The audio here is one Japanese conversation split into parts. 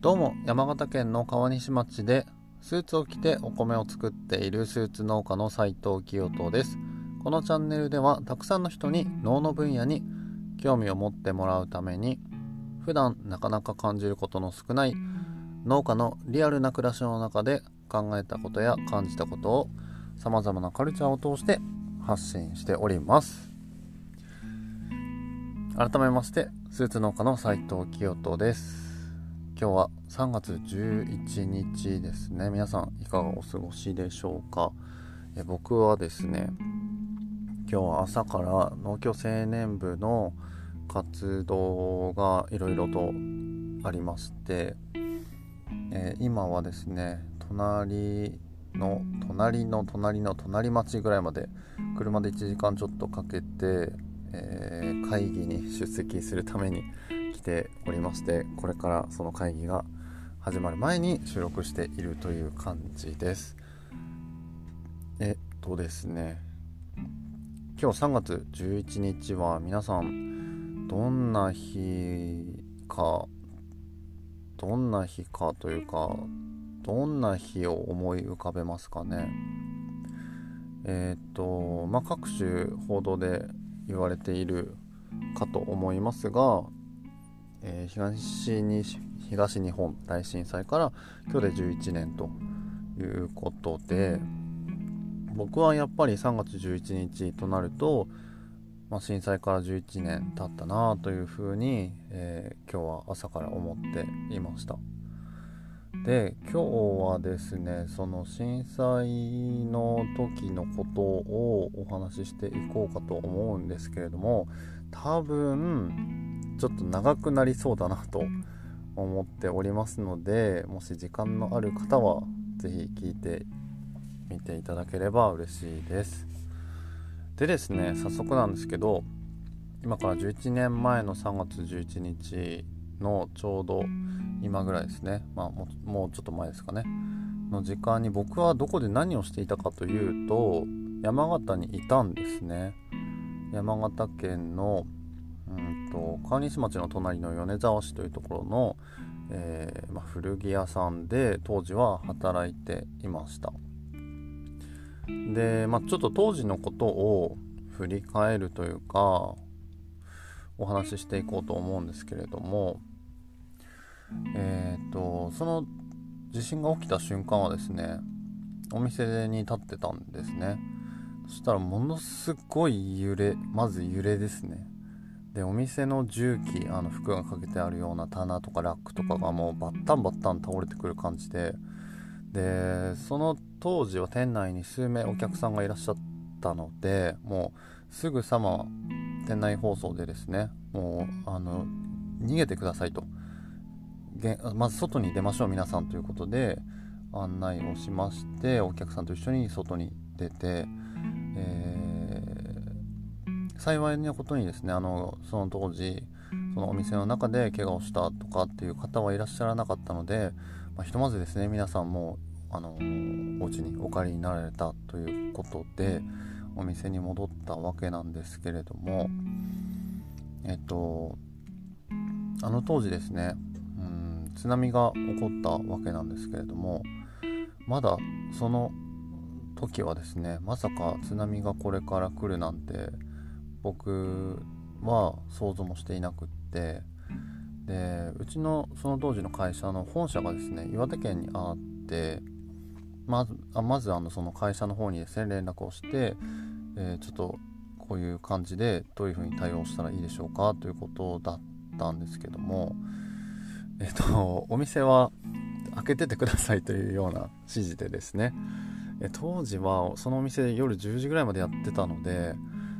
どうも山形県の川西町でスーツを着てお米を作っているスーツ農家の斉藤清人です。このチャンネルではたくさんの人に農の分野に興味を持ってもらうために普段なかなか感じることの少ない農家のリアルな暮らしの中で考えたことや感じたことをさまざまなカルチャーを通して発信しております。改めましてスーツ農家の斉藤清人です。今日は3月11日ですね。皆さんいかがお過ごしでしょうか？え僕はですね今日は朝から農協青年部の活動がいろいろとありまして、えー、今はですね隣の隣の隣の隣町ぐらいまで車で1時間ちょっとかけてえー、会議に出席するためにておりましてこれからその会議が始まる前に収録しているという感じです。えっとですね今日3月11日は皆さんどんな日かどんな日かというかどんな日を思い浮かべますかね。えっ、とまあ各種報道で言われているかと思いますが、えー、東に東日本大震災から今日で11年ということで僕はやっぱり3月11日となると、まあ、震災から11年経ったなというふうに、えー、今日は朝から思っていました。で今日はですねその震災の時のことをお話ししていこうかと思うんですけれども多分ちょっと長くなりそうだなと思っておりますのでもし時間のある方は是非聞いてみていただければ嬉しいです。でですね早速なんですけど今から11年前の3月11日のちょうど今ぐらいですね、まあ、ももうちょっと前ですかね。の時間に僕はどこで何をしていたかというと山形にいたんですね。山形県のうんと川西町の隣の米沢市というところの、えー、ま、古着屋さんで当時は働いていました。で、ま、ちょっと当時のことを振り返るというかお話ししていこうと思うんですけれどもえっ、とその地震が起きた瞬間はですねお店に立ってたんですね。そしたらものすごい揺れまず揺れですね。でお店の重機あの服がかけてあるような棚とかラックとかがもうバッタンバッタン倒れてくる感じででその当時は店内に数名お客さんがいらっしゃったのでもうすぐさま店内放送でですねもうあの逃げてくださいと。まず外に出ましょう皆さんということで案内をしましてお客さんと一緒に外に出て、えー、幸いなことにですねあのその当時そのお店の中で怪我をしたとかっていう方はいらっしゃらなかったので、まあ、ひとまずですね皆さんもあのお家にお帰りになられたということでお店に戻ったわけなんですけれどもえっとあの当時ですねうん津波が起こったわけなんですけれどもまだその時はですねまさか津波がこれから来るなんて僕は想像もしていなくってでうちのその当時の会社の本社がですね岩手県にあってまずあまずあのその会社の方にですね連絡をして、えー、ちょっとこういう感じでどういうふうに対応したらいいでしょうかということだったんですけどもえっと、お店は開けててくださいというような指示でですね、え当時はそのお店夜10時ぐらいまでやってたので、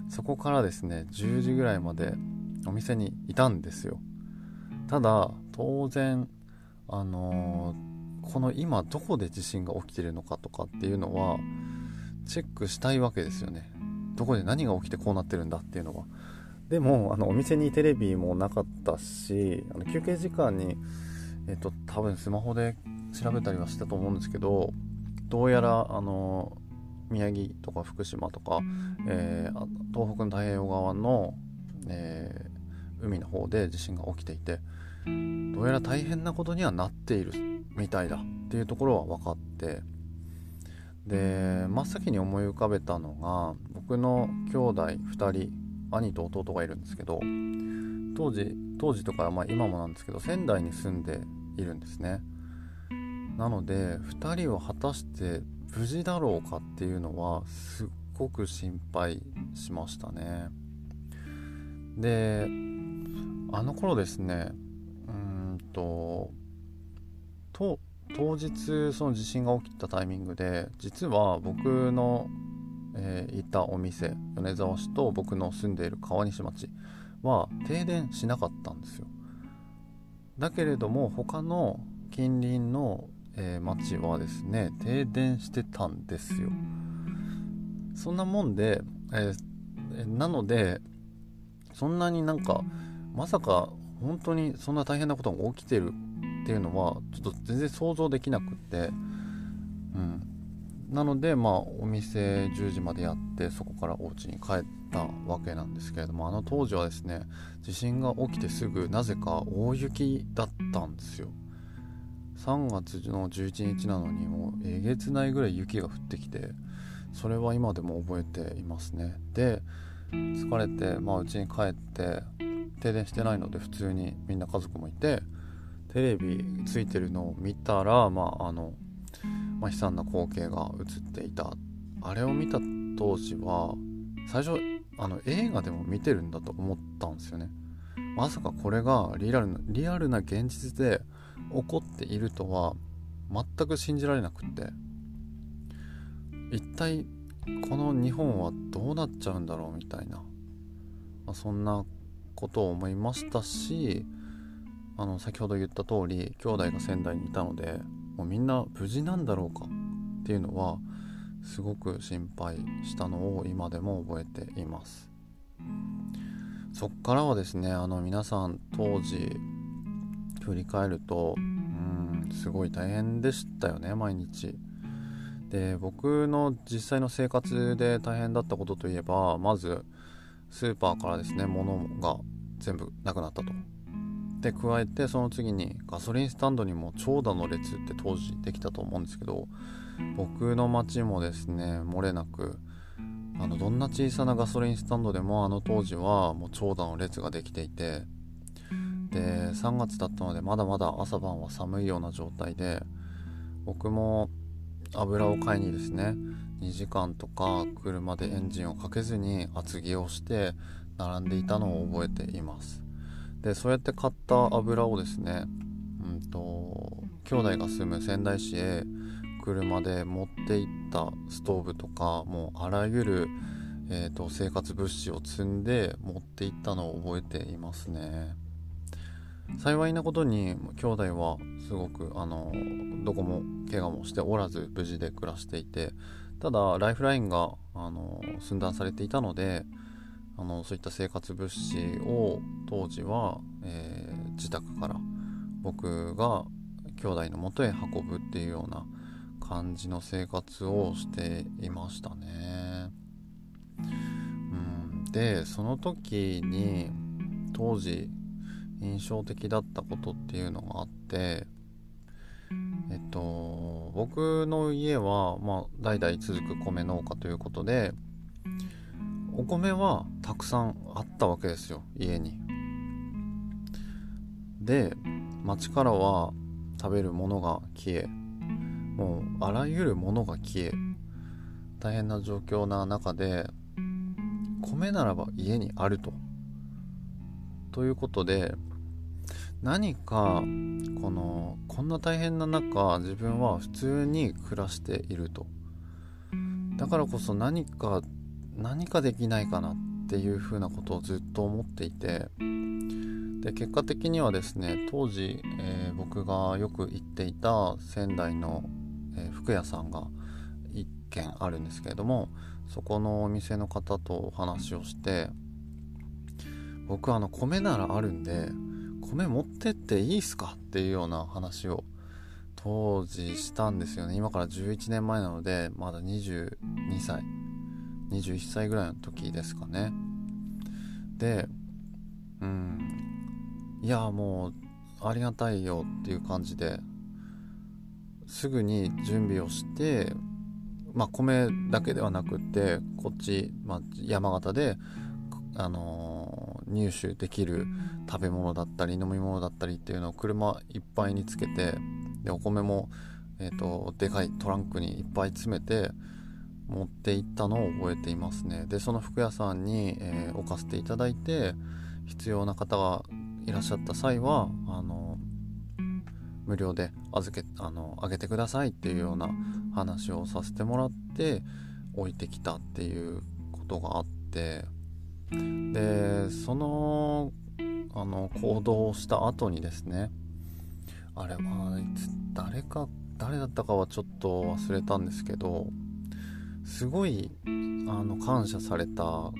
そこからですね、10時ぐらいまでお店にいたんですよ。ただ、当然、あのー、この今どこで地震が起きてるのかとかっていうのは、チェックしたいわけですよね。どこで何が起きてこうなってるんだっていうのは。でもあのお店にテレビもなかったしあの休憩時間に、えっと、多分スマホで調べたりはしたと思うんですけどどうやらあの宮城とか福島とか、えー、東北の太平洋側の、えー、海の方で地震が起きていてどうやら大変なことにはなっているみたいだっていうところは分かってで真っ先に思い浮かべたのが僕の兄弟2人兄と弟がいるんですけど当時当時とか、まあ、今もなんですけど仙台に住んでいるんですね。なので2人は果たして無事だろうかっていうのはすっごく心配しましたね。であの頃ですねうんとと当日その地震が起きたタイミングで実は僕の、えー、いたお店米沢市と僕の住んでいる川西町は停電しなかったんですよ。だけれども他の近隣の、えー、町はですね停電してたんですよ。そんなもんで、えー、なのでそんなになんかまさか本当にそんな大変なことが起きてるっていうのはちょっと全然想像できなくってうん。なのでまあお店10時までやってそこからお家に帰ったわけなんですけれどもあの当時はですね地震が起きてすぐなぜか大雪だったんですよ。3月の11日なのにもうえげつないぐらい雪が降ってきてそれは今でも覚えていますね。で疲れてまあ家に帰って停電してないので普通にみんな家族もいてテレビついてるのを見たらまああの、まあ、悲惨な光景が映っていた。あれを見た当時は最初あの映画でも見てるんだと思ったんですよね。まさかこれがリアルなリアルな現実で起こっているとは全く信じられなくって。一体この日本はどうなっちゃうんだろうみたいな、まあ、そんなことを思いましたしあの先ほど言った通り兄弟が仙台にいたのでもうみんな無事なんだろうかっていうのはすごく心配したのを今でも覚えています。そっからはですねあの皆さん当時振り返るとうんすごい大変でしたよね毎日。で僕の実際の生活で大変だったことといえばまずスーパーからですね物が全部なくなったと。で加えてその次にガソリンスタンドにも長蛇の列って当時できたと思うんですけど僕の町もですね漏れなくあのどんな小さなガソリンスタンドでもあの当時はもう長蛇の列ができていてで3月だったのでまだまだ朝晩は寒いような状態で僕も油を買いにですね2時間とか車でエンジンをかけずに厚着をして並んでいたのを覚えています。でそうやって買った油をですねうんと兄弟が住む仙台市へ車で持っていったストーブとかもうあらゆる、えーと、生活物資を積んで持っていったのを覚えていますね。幸いなことに兄弟はすごくあのどこも怪我もしておらず無事で暮らしていてただライフラインがあの寸断されていたのであのそういった生活物資を当時は、えー、自宅から僕が兄弟のもとへ運ぶっていうような感じの生活をしていましたね。うん、でその時に当時印象的だったことっていうのがあってえっと僕の家は、まあ、代々続く米農家ということでお米はたくさんあったわけですよ家に。で町からは食べるものが消えもうあらゆるものが消え大変な状況な中で米ならば家にあると。ということで何かこのこんな大変な中自分は普通に暮らしていると。だからこそ何か何かできないかなっていうふうなことをずっと思っていて。で結果的にはですね当時、えー、僕がよく行っていた仙台の、えー、服屋さんが1軒あるんですけれどもそこのお店の方とお話をして僕あの米ならあるんで米持ってっていいっすか？っていうような話を当時したんですよね。今から11年前なのでまだ22歳。21歳ぐらいの時ですかね。でうん。いやもうありがたいよっていう感じですぐに準備をしてまあ米だけではなくってこっち、まあ、山形であのー、入手できる食べ物だったり飲み物だったりっていうのを車いっぱいにつけてでお米も、えーと、でかいトランクにいっぱい詰めて持って行ったのを覚えていますね。でその服屋さんに、えー、置かせていただいて必要な方がいらっしゃった際はあの無料で預けあのあげてくださいっていうような話をさせてもらって置いてきたっていうことがあってでそのあの行動をした後にですねあれは誰か誰だったかはちょっと忘れたんですけどすごいあの感謝された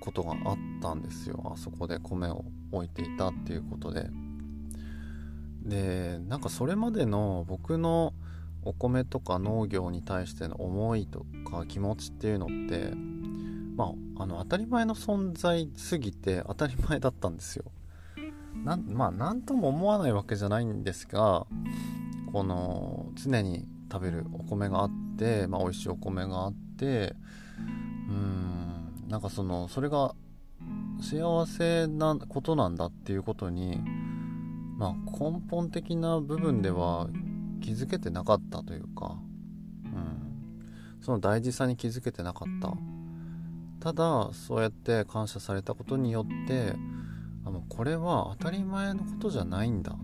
ことがあったんですよ。あそこで米を置いていたっていうことで。でなんかそれまでの僕のお米とか農業に対しての思いとか気持ちっていうのってまあ、あの当たり前の存在すぎて当たり前だったんですよ。なんまあ何とも思わないわけじゃないんですがこの常に食べるお米があって、まあ、美味しいお米があってうんなんかそのそれが幸せなことなんだっていうことに、まあ、根本的な部分では気づけてなかったというか、うん、その大事さに気づけてなかった。ただそうやって感謝されたことによってあのこれは当たり前のことじゃないんだと、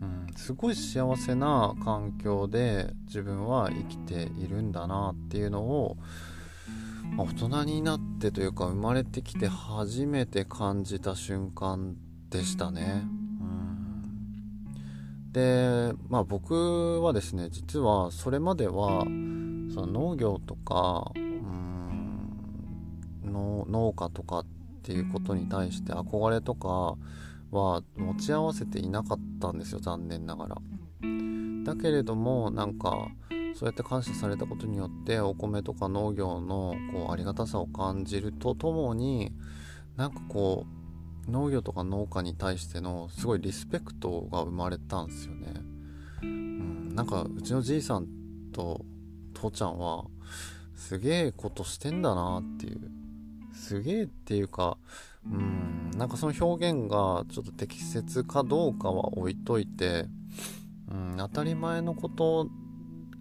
うん、すごい幸せな環境で自分は生きているんだなっていうのを、まあ、大人になってというか生まれてきて初めて感じた瞬間でしたね。うん、でまあ僕はですね実はそれまではその農業とかの農家とかっていうことに対して憧れとかは持ち合わせていなかったんですよ残念ながら。だけれどもなんかそうやって感謝されたことによってお米とか農業のこうありがたさを感じるとともになんかこう農業とか農家に対してのすごいリスペクトが生まれたんですよね。うん、なんかうちのじいさんと父ちゃんはすげえことしてんだなっていうすげえっていうか、うん、なんかその表現がちょっと適切かどうかは置いといて、うん、当たり前のこと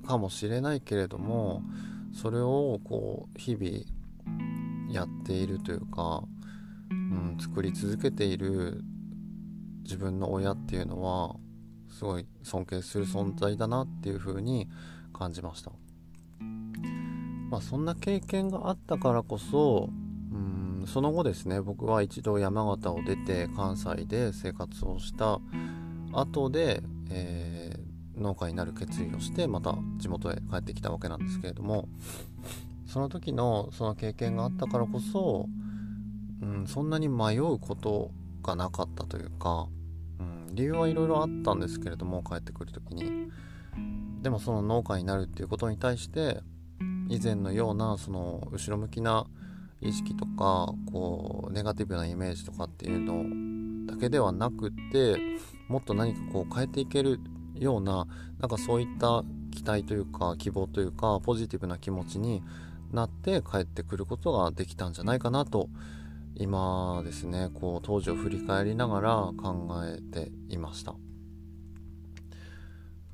かもしれないけれども、それをこう、日々やっているというか、うん、作り続けている自分の親っていうのは、すごい尊敬する存在だなっていう風に感じました。まあそんな経験があったからこそ、うんその後ですね僕は一度山形を出て関西で生活をした。後で、えー、農家になる決意をしてまた地元へ帰ってきたわけなんですけれども。その時のその経験があったからこそ、うん、そんなに迷うことがなかったというか、うん、理由はいろいろあったんですけれども帰ってくる時に。でもその農家になるっていうことに対して以前のようなその後ろ向きな意識とかこうネガティブなイメージとかっていうのだけではなくてもっと何かこう変えていけるようななんかそういった期待というか希望というかポジティブな気持ちになって帰ってくることができたんじゃないかなと今ですねこう当時を振り返りながら考えていました。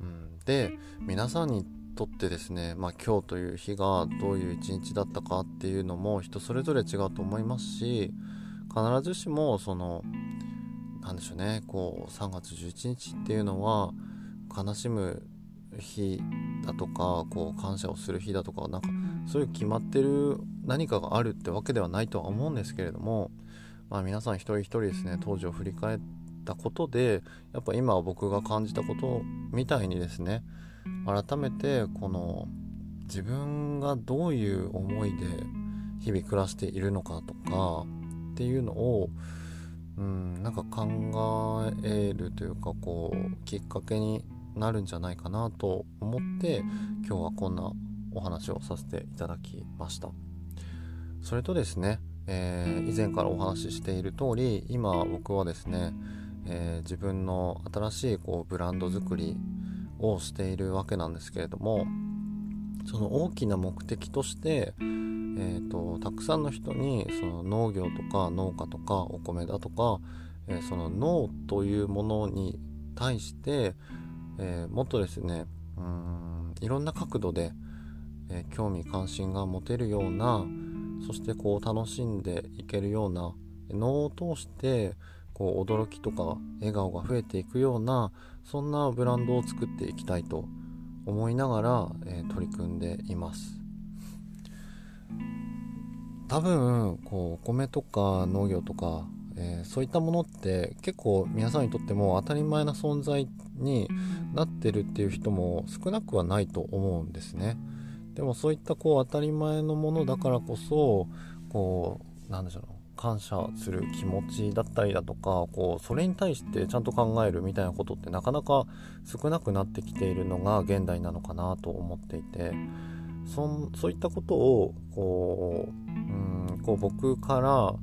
うん、で皆さんにとってですね、まあ、今日という日がどういう一日だったかっていうのも人それぞれ違うと思いますし必ずしもその何でしょうねこう3月11日っていうのは悲しむ日だとかこう感謝をする日だとかなんかそういう決まってる何かがあるってわけではないとは思うんですけれども、まあ、皆さん一人一人ですね当時を振り返ったことでやっぱ今僕が感じたことみたいにですね改めてこの自分がどういう思いで日々暮らしているのかとかっていうのをうんなんか考えるというかこうきっかけになるんじゃないかなと思って今日はこんなお話をさせていただきました。それとですね、えー、以前からお話ししている通り今僕はですねえー、自分の新しいこうブランド作りをしているわけなんですけれどもその大きな目的として、えーと、たくさんの人にその農業とか農家とかお米だとか、えー、その農というものに対して、えー、もっとですねうんいろんな角度で、え興味関心が持てるようなそしてこう楽しんでいけるような脳を通してこう驚きとか笑顔が増えていくようなそんなブランドを作っていきたいと思いながら、えー、取り組んでいます。多分こうお米とか農業とか、えー、そういったものって結構皆さんにとっても当たり前な存在になってるっていう人も少なくはないと思うんですね。でもそういったこう当たり前のものだからこそこうなんでしょう感謝する気持ちだったりだとかこうそれに対してちゃんと考えるみたいなことってなかなか少なくなってきているのが現代なのかなと思っていてそそういったことをこううんこう僕から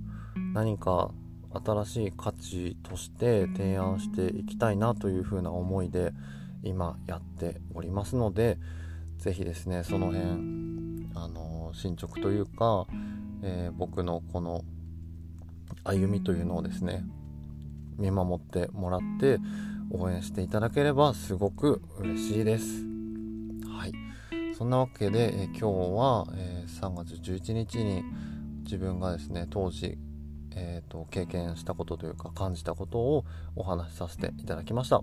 何か新しい価値として提案していきたいなというふうな思いで今やっておりますので是非ですねその辺あの進捗というか、えー、僕のこの歩みというのをですね見守ってもらって応援していただければすごく嬉しいです。はい。そんなわけで、え今日は、え、3月11日に自分がですね当時、えーと、経験したことというか感じたことをお話しさせていただきました。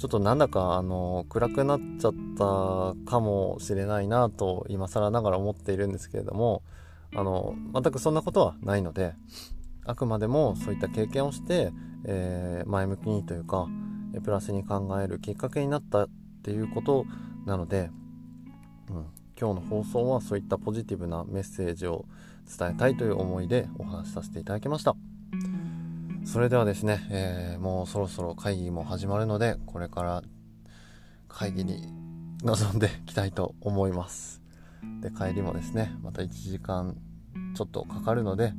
ちょっとなんだかあの暗くなっちゃったかもしれないなと今更ながら思っているんですけれどもあの全くそんなことはないのであくまでもそういった経験をして、えー、前向きにというかプラスに考えるきっかけになったっていうことなので、うん、今日の放送はそういったポジティブなメッセージを伝えたいという思いでお話しさせていただきました。それではですね、えー、もうそろそろ会議も始まるのでこれから会議に臨んでいきたいと思います。で帰りもですねまた1時間ちょっとかかるので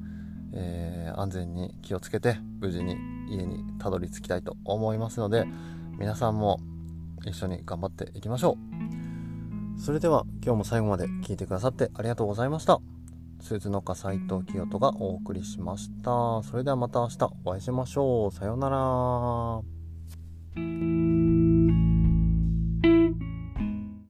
えー、安全に気をつけて無事に家にたどり着きたいと思いますので皆さんも一緒に頑張っていきましょう。それでは今日も最後まで聞いてくださってありがとうございました。スーツ農家斉藤清人がお送りしました。それではまた明日お会いしましょう。さようなら。